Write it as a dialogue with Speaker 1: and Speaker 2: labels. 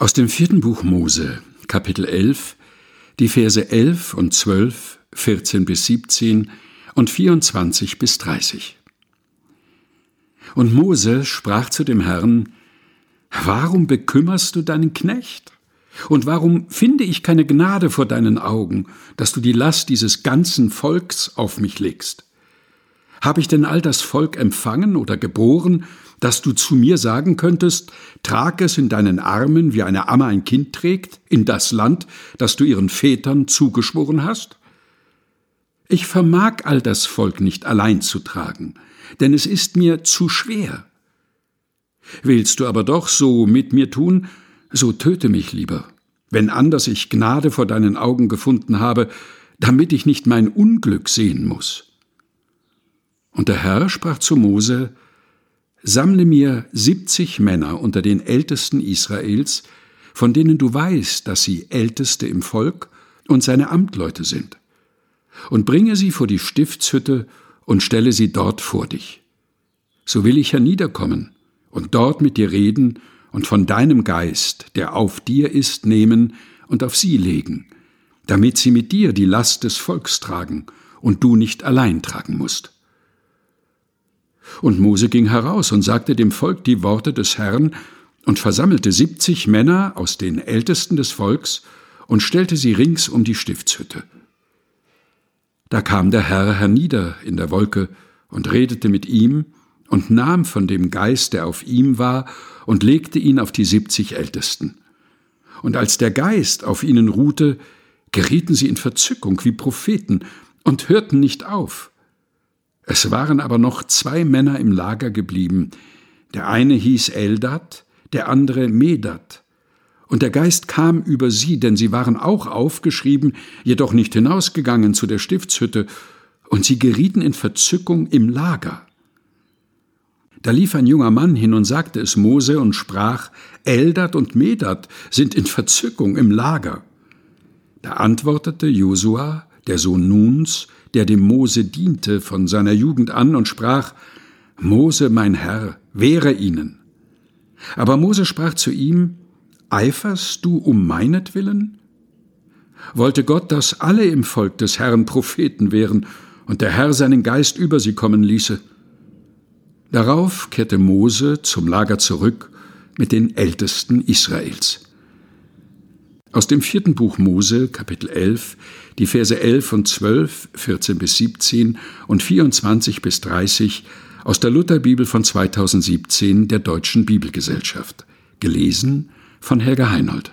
Speaker 1: Aus dem vierten Buch Mose, Kapitel 11, die Verse 11 und 12, 14 bis 17 und 24 bis 30. Und Mose sprach zu dem Herrn, Warum bekümmerst du deinen Knecht? Und warum finde ich keine Gnade vor deinen Augen, dass du die Last dieses ganzen Volks auf mich legst? Habe ich denn all das Volk empfangen oder geboren, dass du zu mir sagen könntest, trag es in deinen Armen, wie eine Amme ein Kind trägt, in das Land, das du ihren Vätern zugeschworen hast? Ich vermag all das Volk nicht allein zu tragen, denn es ist mir zu schwer. Willst du aber doch so mit mir tun, so töte mich lieber, wenn anders ich Gnade vor deinen Augen gefunden habe, damit ich nicht mein Unglück sehen muss. Und der Herr sprach zu Mose, Sammle mir siebzig Männer unter den Ältesten Israels, von denen du weißt, dass sie Älteste im Volk und seine Amtleute sind, und bringe sie vor die Stiftshütte und stelle sie dort vor dich. So will ich herniederkommen und dort mit dir reden und von deinem Geist, der auf dir ist, nehmen und auf sie legen, damit sie mit dir die Last des Volks tragen und du nicht allein tragen musst. Und Mose ging heraus und sagte dem Volk die Worte des Herrn und versammelte siebzig Männer aus den Ältesten des Volks und stellte sie rings um die Stiftshütte. Da kam der Herr hernieder in der Wolke und redete mit ihm und nahm von dem Geist, der auf ihm war, und legte ihn auf die siebzig Ältesten. Und als der Geist auf ihnen ruhte, gerieten sie in Verzückung wie Propheten und hörten nicht auf, es waren aber noch zwei Männer im Lager geblieben. Der eine hieß Eldad, der andere Medad. Und der Geist kam über sie, denn sie waren auch aufgeschrieben, jedoch nicht hinausgegangen zu der Stiftshütte, und sie gerieten in Verzückung im Lager. Da lief ein junger Mann hin und sagte es Mose und sprach, Eldad und Medad sind in Verzückung im Lager. Da antwortete Josua, der Sohn Nuns, der dem Mose diente von seiner Jugend an und sprach, Mose, mein Herr, wehre ihnen. Aber Mose sprach zu ihm, Eiferst du um meinetwillen? Wollte Gott, dass alle im Volk des Herrn Propheten wären und der Herr seinen Geist über sie kommen ließe? Darauf kehrte Mose zum Lager zurück mit den Ältesten Israels. Aus dem vierten Buch Mose, Kapitel 11, die Verse 11 und 12, 14 bis 17 und 24 bis 30 aus der Lutherbibel von 2017 der Deutschen Bibelgesellschaft. Gelesen von Helga Heinold.